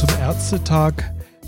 zum Ärztetag,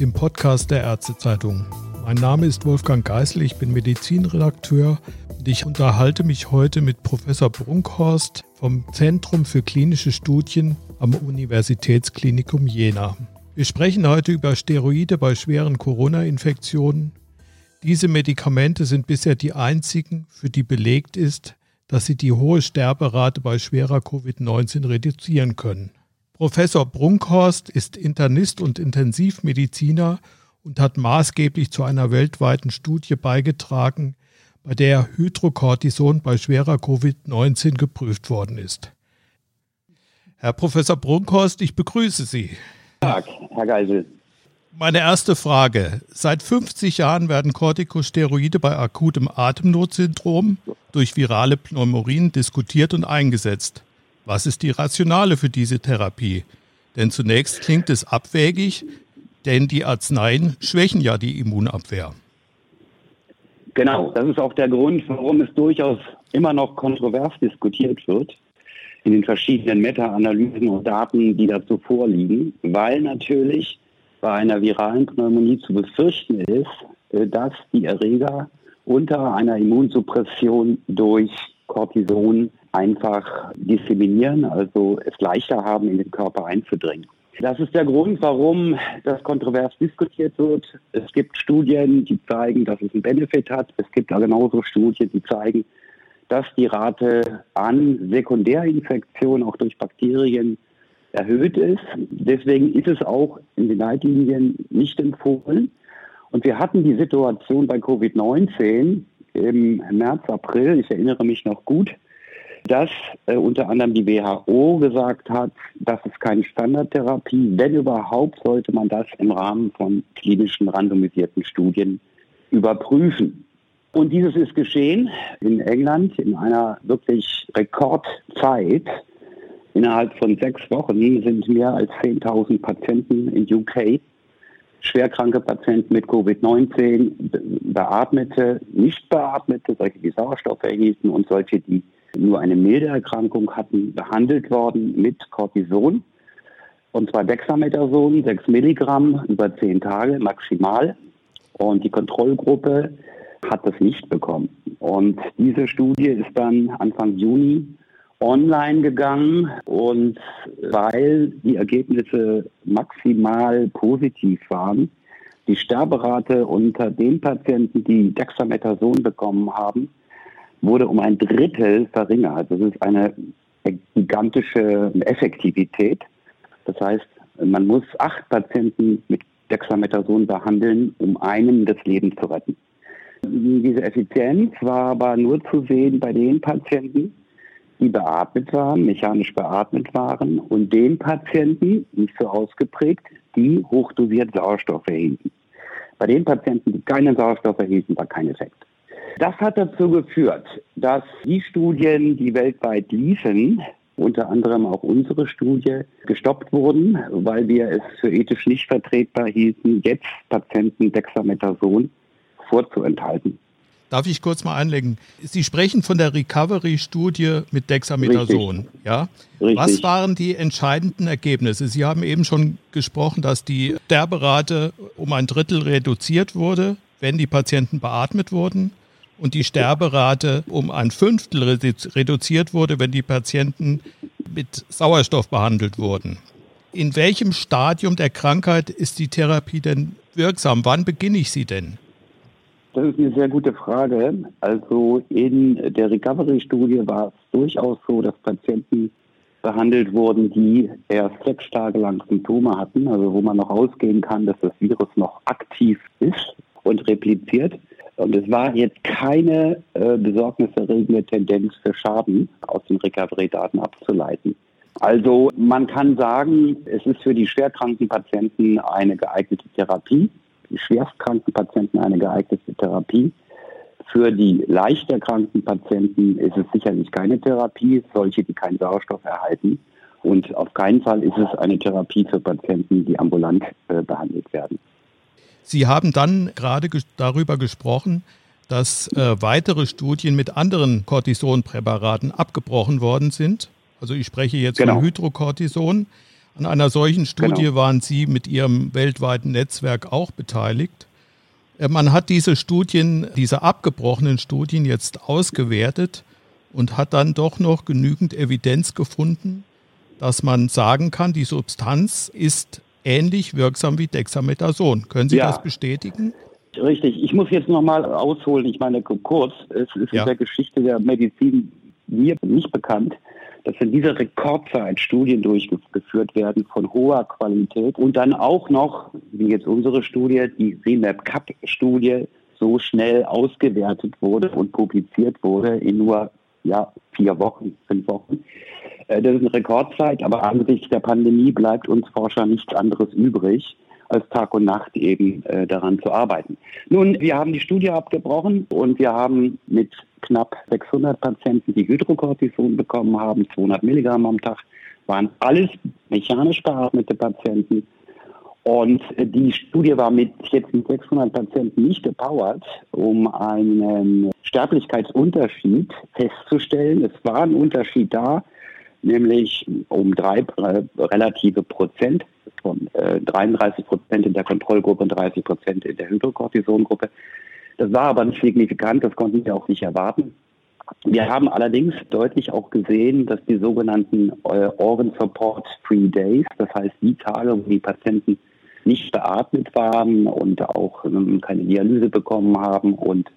dem Podcast der Ärztezeitung. Mein Name ist Wolfgang Geißel, ich bin Medizinredakteur und ich unterhalte mich heute mit Professor Brunkhorst vom Zentrum für klinische Studien am Universitätsklinikum Jena. Wir sprechen heute über Steroide bei schweren Corona-Infektionen. Diese Medikamente sind bisher die einzigen, für die belegt ist, dass sie die hohe Sterberate bei schwerer Covid-19 reduzieren können. Professor Brunkhorst ist Internist und Intensivmediziner und hat maßgeblich zu einer weltweiten Studie beigetragen, bei der Hydrocortison bei schwerer Covid-19 geprüft worden ist. Herr Professor Brunkhorst, ich begrüße Sie. Tag, Herr Geisel. Meine erste Frage. Seit 50 Jahren werden Corticosteroide bei akutem Atemnotsyndrom durch virale Pneumorien diskutiert und eingesetzt. Was ist die Rationale für diese Therapie? Denn zunächst klingt es abwägig, denn die Arzneien schwächen ja die Immunabwehr. Genau, das ist auch der Grund, warum es durchaus immer noch kontrovers diskutiert wird in den verschiedenen Meta-Analysen und Daten, die dazu vorliegen, weil natürlich bei einer viralen Pneumonie zu befürchten ist, äh, dass die Erreger unter einer Immunsuppression durch Cortison einfach disseminieren, also es leichter haben, in den Körper einzudringen. Das ist der Grund, warum das kontrovers diskutiert wird. Es gibt Studien, die zeigen, dass es einen Benefit hat. Es gibt genauso Studien, die zeigen, dass die Rate an Sekundärinfektionen auch durch Bakterien erhöht ist. Deswegen ist es auch in den Leitlinien nicht empfohlen. Und wir hatten die Situation bei Covid-19 im März, April, ich erinnere mich noch gut, dass äh, unter anderem die WHO gesagt hat, das ist keine Standardtherapie. Wenn überhaupt, sollte man das im Rahmen von klinischen randomisierten Studien überprüfen. Und dieses ist geschehen in England in einer wirklich Rekordzeit. Innerhalb von sechs Wochen sind mehr als 10.000 Patienten in UK, schwerkranke Patienten mit Covid-19, Beatmete, nicht Beatmete, solche, die Sauerstoff erhielten und solche, die nur eine milde Erkrankung hatten, behandelt worden mit Cortison. Und zwar Dexamethason, 6 Milligramm über 10 Tage maximal. Und die Kontrollgruppe hat das nicht bekommen. Und diese Studie ist dann Anfang Juni online gegangen und weil die Ergebnisse maximal positiv waren, die Sterberate unter den Patienten, die Dexamethason bekommen haben, wurde um ein Drittel verringert. Das ist eine gigantische Effektivität. Das heißt, man muss acht Patienten mit Dexamethason behandeln, um einen das Leben zu retten. Diese Effizienz war aber nur zu sehen bei den Patienten, die beatmet waren, mechanisch beatmet waren und den Patienten, nicht so ausgeprägt, die hochdosiert Sauerstoff erhielten. Bei den Patienten, die keinen Sauerstoff erhielten, war kein Effekt. Das hat dazu geführt, dass die Studien, die weltweit liefen, unter anderem auch unsere Studie, gestoppt wurden, weil wir es für ethisch nicht vertretbar hielten, jetzt Patienten Dexamethason vorzuenthalten. Darf ich kurz mal einlegen? Sie sprechen von der Recovery-Studie mit Dexamethason. Richtig. Ja? Richtig. Was waren die entscheidenden Ergebnisse? Sie haben eben schon gesprochen, dass die Sterberate um ein Drittel reduziert wurde, wenn die Patienten beatmet wurden und die Sterberate um ein Fünftel reduziert wurde, wenn die Patienten mit Sauerstoff behandelt wurden. In welchem Stadium der Krankheit ist die Therapie denn wirksam? Wann beginne ich sie denn? Das ist eine sehr gute Frage. Also in der Recovery-Studie war es durchaus so, dass Patienten behandelt wurden, die erst sechs Tage lang Symptome hatten, also wo man noch ausgehen kann, dass das Virus noch aktiv ist und repliziert. Und es war jetzt keine äh, besorgniserregende Tendenz für Schaden aus den Recovery-Daten abzuleiten. Also man kann sagen, es ist für die schwerkranken Patienten eine geeignete Therapie schwerstkranken Patienten eine geeignete Therapie. Für die leicht erkrankten Patienten ist es sicherlich keine Therapie, solche, die keinen Sauerstoff erhalten. Und auf keinen Fall ist es eine Therapie für Patienten, die ambulant äh, behandelt werden. Sie haben dann gerade ges darüber gesprochen, dass äh, weitere Studien mit anderen Cortisonpräparaten abgebrochen worden sind. Also ich spreche jetzt genau. von Hydrocortison. An einer solchen Studie genau. waren Sie mit Ihrem weltweiten Netzwerk auch beteiligt. Äh, man hat diese Studien, diese abgebrochenen Studien jetzt ausgewertet und hat dann doch noch genügend Evidenz gefunden, dass man sagen kann, die Substanz ist ähnlich wirksam wie Dexamethason. Können Sie ja. das bestätigen? Richtig. Ich muss jetzt nochmal ausholen. Ich meine, kurz, es ist ja. in der Geschichte der Medizin mir nicht bekannt, dass in dieser Rekordzeit Studien durchgeführt werden von hoher Qualität und dann auch noch, wie jetzt unsere Studie, die CMAP-CAP-Studie, so schnell ausgewertet wurde und publiziert wurde in nur ja, vier Wochen, fünf Wochen. Äh, das ist eine Rekordzeit, aber angesichts der Pandemie bleibt uns Forscher nichts anderes übrig, als Tag und Nacht eben äh, daran zu arbeiten. Nun, wir haben die Studie abgebrochen und wir haben mit knapp 600 Patienten, die Hydrocortison bekommen haben, 200 Milligramm am Tag, waren alles mechanisch beatmete Patienten. Und die Studie war mit jetzt mit 600 Patienten nicht gepowert, um einen Sterblichkeitsunterschied festzustellen. Es war ein Unterschied da, nämlich um drei äh, relative Prozent von äh, 33 Prozent in der Kontrollgruppe und 30 Prozent in der Hydrocortisongruppe. Das war aber nicht signifikant, das konnten wir auch nicht erwarten. Wir haben allerdings deutlich auch gesehen, dass die sogenannten äh, Organ Support Free Days, das heißt die Tage, wo die Patienten nicht beatmet waren und auch ähm, keine Dialyse bekommen haben und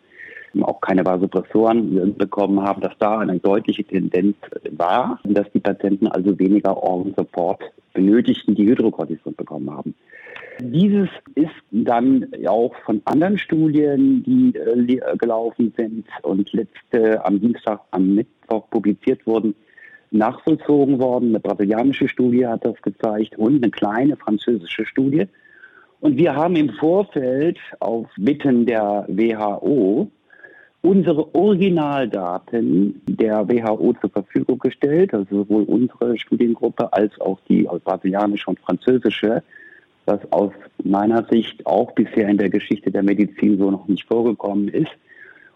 auch keine Vasopressoren bekommen haben, dass da eine deutliche Tendenz war, dass die Patienten also weniger Organ Support benötigten, die Hydrocortison bekommen haben. Dieses ist dann auch von anderen Studien, die äh, gelaufen sind und letzte am Dienstag, am Mittwoch publiziert wurden, nachvollzogen worden. Eine brasilianische Studie hat das gezeigt und eine kleine französische Studie. Und wir haben im Vorfeld auf Bitten der WHO unsere Originaldaten der WHO zur Verfügung gestellt, also sowohl unsere Studiengruppe als auch die brasilianische und französische, was aus meiner Sicht auch bisher in der Geschichte der Medizin so noch nicht vorgekommen ist.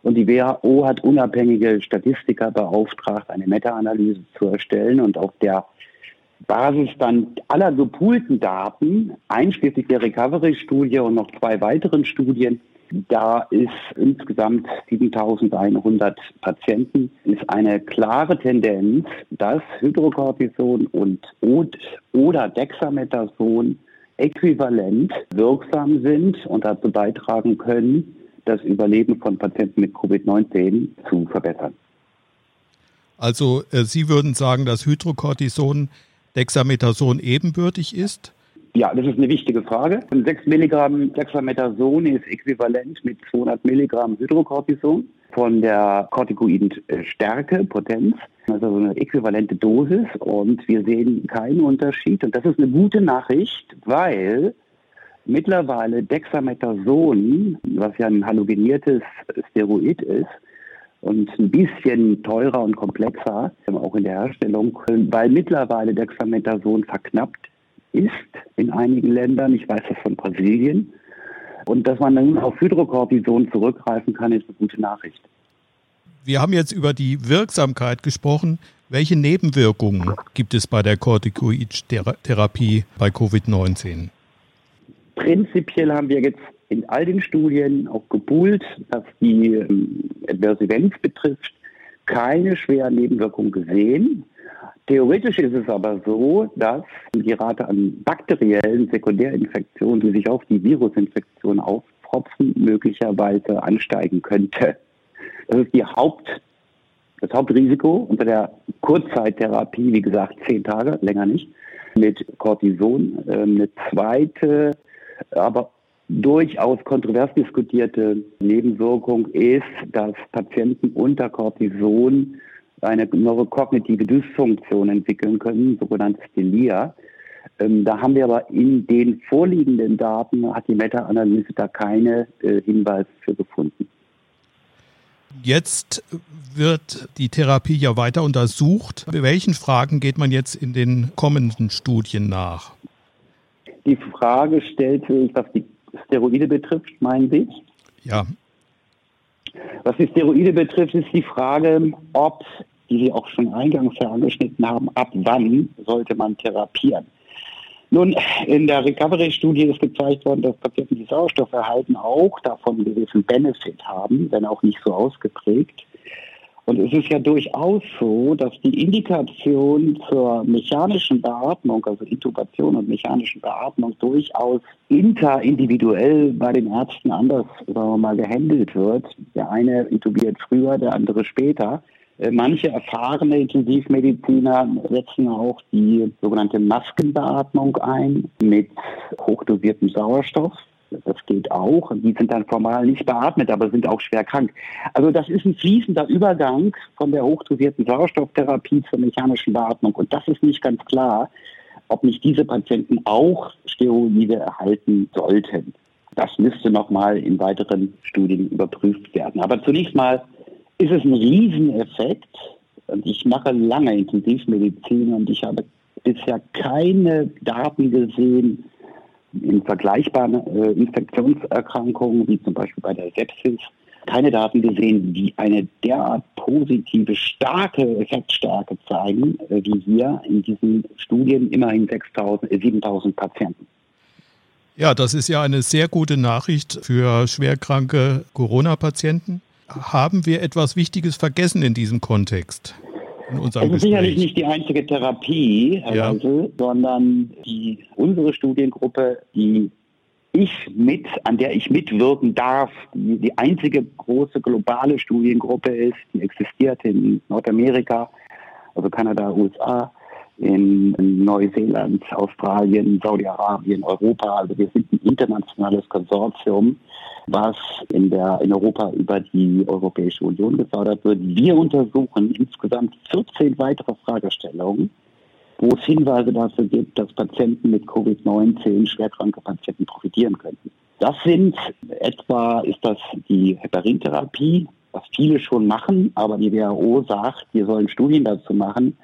Und die WHO hat unabhängige Statistiker beauftragt, eine Meta-Analyse zu erstellen und auf der Basis dann aller gepoolten Daten, einschließlich der Recovery-Studie und noch zwei weiteren Studien, da ist insgesamt 7100 Patienten, ist eine klare Tendenz, dass Hydrocortison und oder Dexamethason äquivalent wirksam sind und dazu beitragen können, das Überleben von Patienten mit Covid-19 zu verbessern. Also äh, Sie würden sagen, dass Hydrocortison Dexamethason ebenbürtig ist? Ja, das ist eine wichtige Frage. 6 Milligramm Dexamethason ist äquivalent mit 200 Milligramm Hydrocortison von der kortikoiden Stärke, Potenz. Also eine äquivalente Dosis und wir sehen keinen Unterschied. Und das ist eine gute Nachricht, weil mittlerweile Dexamethason, was ja ein halogeniertes Steroid ist, und ein bisschen teurer und komplexer, auch in der Herstellung, weil mittlerweile Dexamethason verknappt ist in einigen Ländern. Ich weiß das von Brasilien. Und dass man nun auf Hydrocortison zurückgreifen kann, ist eine gute Nachricht. Wir haben jetzt über die Wirksamkeit gesprochen. Welche Nebenwirkungen gibt es bei der Corticoid-Therapie bei Covid-19? Prinzipiell haben wir jetzt in all den Studien auch gepoolt, was die ähm, Adversivenz betrifft, keine schweren Nebenwirkungen gesehen. Theoretisch ist es aber so, dass die Rate an bakteriellen Sekundärinfektionen, die sich auf die Virusinfektion aufpropfen, möglicherweise ansteigen könnte. Das ist die Haupt, das Hauptrisiko unter der Kurzzeittherapie, wie gesagt, zehn Tage, länger nicht, mit Cortison. Ähm, eine zweite, aber durchaus kontrovers diskutierte Nebenwirkung ist, dass Patienten unter Cortison eine neurokognitive Dysfunktion entwickeln können, sogenanntes Delia. Ähm, da haben wir aber in den vorliegenden Daten, hat die Meta-Analyse da keine äh, Hinweise für gefunden. Jetzt wird die Therapie ja weiter untersucht. Welchen Fragen geht man jetzt in den kommenden Studien nach? Die Frage stellt sich, was die Steroide betrifft, meinen Sie? Ja. Was die Steroide betrifft, ist die Frage, ob, die Sie auch schon eingangs angeschnitten haben, ab wann sollte man therapieren. Nun, in der Recovery-Studie ist gezeigt worden, dass Patienten, die Sauerstoff erhalten, auch davon einen gewissen Benefit haben, wenn auch nicht so ausgeprägt. Und es ist ja durchaus so, dass die Indikation zur mechanischen Beatmung, also Intubation und mechanischen Beatmung, durchaus interindividuell bei den Ärzten anders, sagen wir mal, gehandelt wird. Der eine intubiert früher, der andere später. Äh, manche erfahrene Intensivmediziner setzen auch die sogenannte Maskenbeatmung ein mit hochdosiertem Sauerstoff. Das geht auch. Die sind dann formal nicht beatmet, aber sind auch schwer krank. Also das ist ein fließender Übergang von der hochdosierten Sauerstofftherapie zur mechanischen Beatmung. Und das ist nicht ganz klar, ob nicht diese Patienten auch Steroide erhalten sollten. Das müsste nochmal in weiteren Studien überprüft werden. Aber zunächst mal ist es ein Rieseneffekt. Und ich mache lange Intensivmedizin und ich habe bisher keine Daten gesehen, in vergleichbaren äh, Infektionserkrankungen, wie zum Beispiel bei der Sepsis, keine Daten gesehen, die eine derart positive, starke Effektstärke zeigen, äh, wie hier in diesen Studien immerhin 6.000, äh, 7.000 Patienten. Ja, das ist ja eine sehr gute Nachricht für schwerkranke Corona-Patienten. Haben wir etwas Wichtiges vergessen in diesem Kontext? In unserem Es ist sicherlich nicht die einzige Therapie, Herr ja. Weisel, sondern die, unsere Studiengruppe, die ich mit, an der ich mitwirken darf, die, die einzige große globale Studiengruppe ist, die existiert in Nordamerika, also Kanada, USA, in Neuseeland, Australien, Saudi-Arabien, Europa. Also wir sind ein internationales Konsortium was in, der, in Europa über die Europäische Union gefördert wird. Wir untersuchen insgesamt 14 weitere Fragestellungen, wo es Hinweise dafür gibt, dass Patienten mit Covid-19, schwerkranke Patienten profitieren könnten. Das sind etwa, ist das die Heparintherapie, was viele schon machen, aber die WHO sagt, wir sollen Studien dazu machen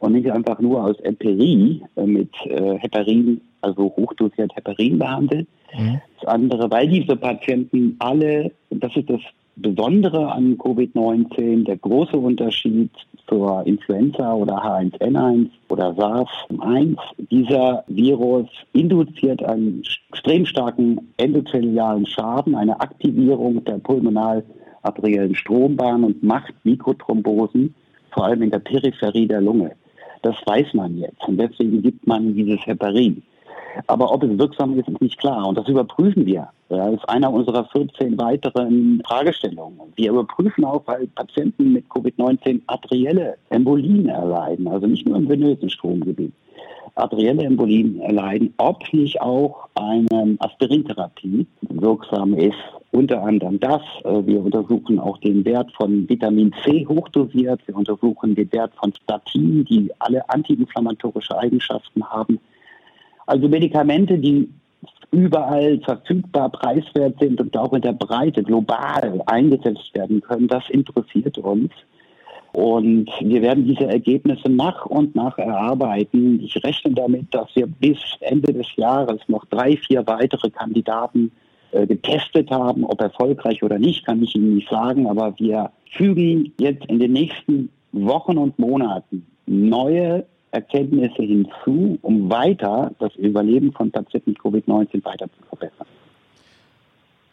und nicht einfach nur aus Empirie äh, mit äh, Heparin, also hochdosiert Heparin behandeln. Mhm. Das andere, weil diese Patienten alle, das ist das Besondere an Covid-19, der große Unterschied zur Influenza oder H1N1 oder SARS-1. Dieser Virus induziert einen extrem starken endothelialen Schaden, eine Aktivierung der pulmonal-arteriellen Strombahn und macht Mikrothrombosen, vor allem in der Peripherie der Lunge. Das weiß man jetzt und deswegen gibt man dieses Heparin. Aber ob es wirksam ist, ist nicht klar. Und das überprüfen wir. Das ist einer unserer 14 weiteren Fragestellungen. Wir überprüfen auch, weil Patienten mit Covid-19 arterielle Embolien erleiden, also nicht nur im venösen Stromgebiet, arterielle Embolien erleiden, ob nicht auch eine Aspirintherapie wirksam ist. Unter anderem das. Äh, wir untersuchen auch den Wert von Vitamin C hochdosiert. Wir untersuchen den Wert von Statin, die alle antiinflammatorische Eigenschaften haben. Also Medikamente, die überall verfügbar, preiswert sind und auch in der Breite global eingesetzt werden können, das interessiert uns. Und wir werden diese Ergebnisse nach und nach erarbeiten. Ich rechne damit, dass wir bis Ende des Jahres noch drei, vier weitere Kandidaten äh, getestet haben. Ob erfolgreich oder nicht, kann ich Ihnen nicht sagen. Aber wir fügen jetzt in den nächsten Wochen und Monaten neue Erkenntnisse hinzu, um weiter das Überleben von Patienten mit Covid-19 weiter zu verbessern.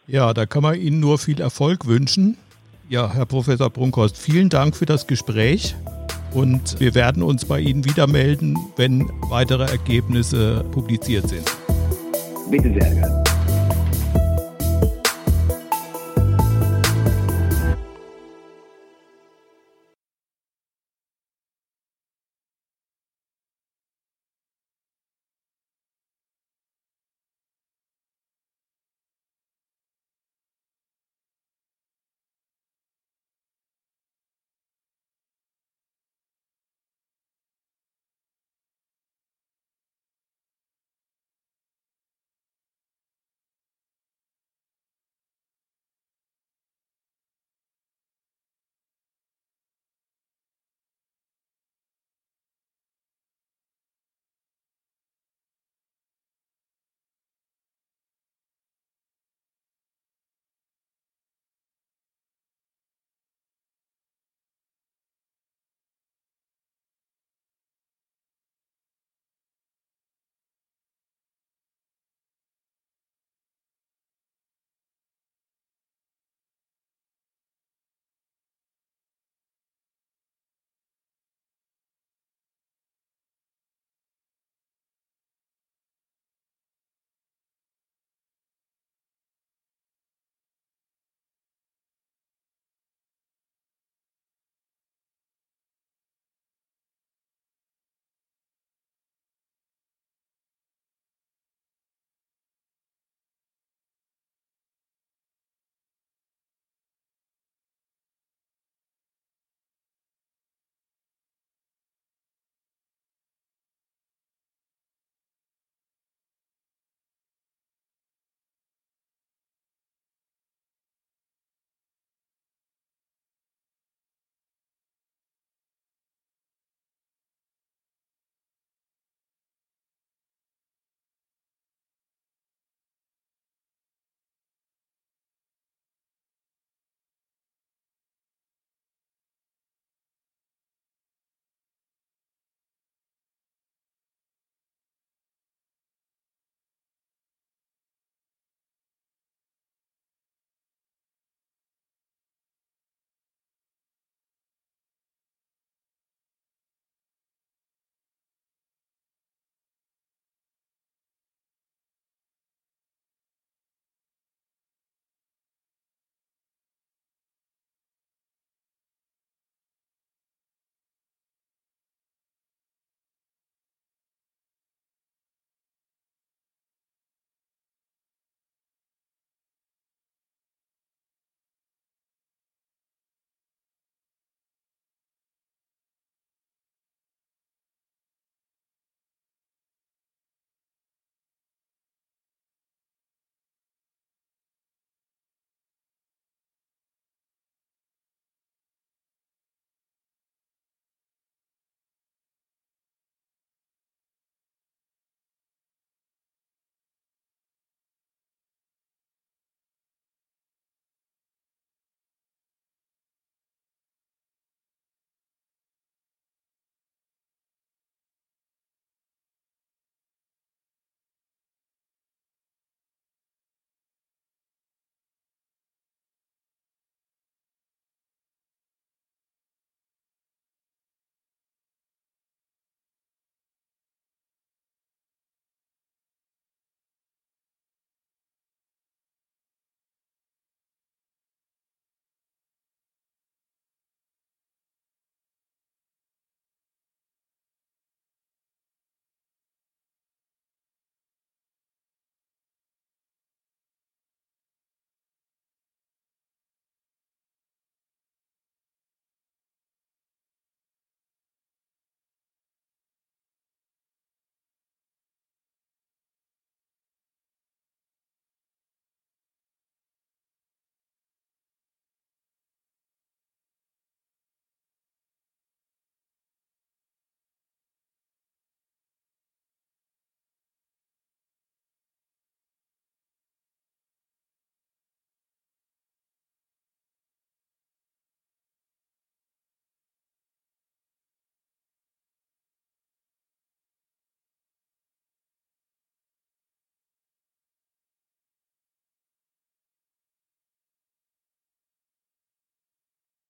Ja, da kann man Ihnen nur viel Erfolg wünschen. Ja, Herr Professor Brunkhorst, vielen Dank für das Gespräch und wir werden uns bei Ihnen wieder melden, wenn weitere Ergebnisse publiziert sind. Bitte sehr gerne.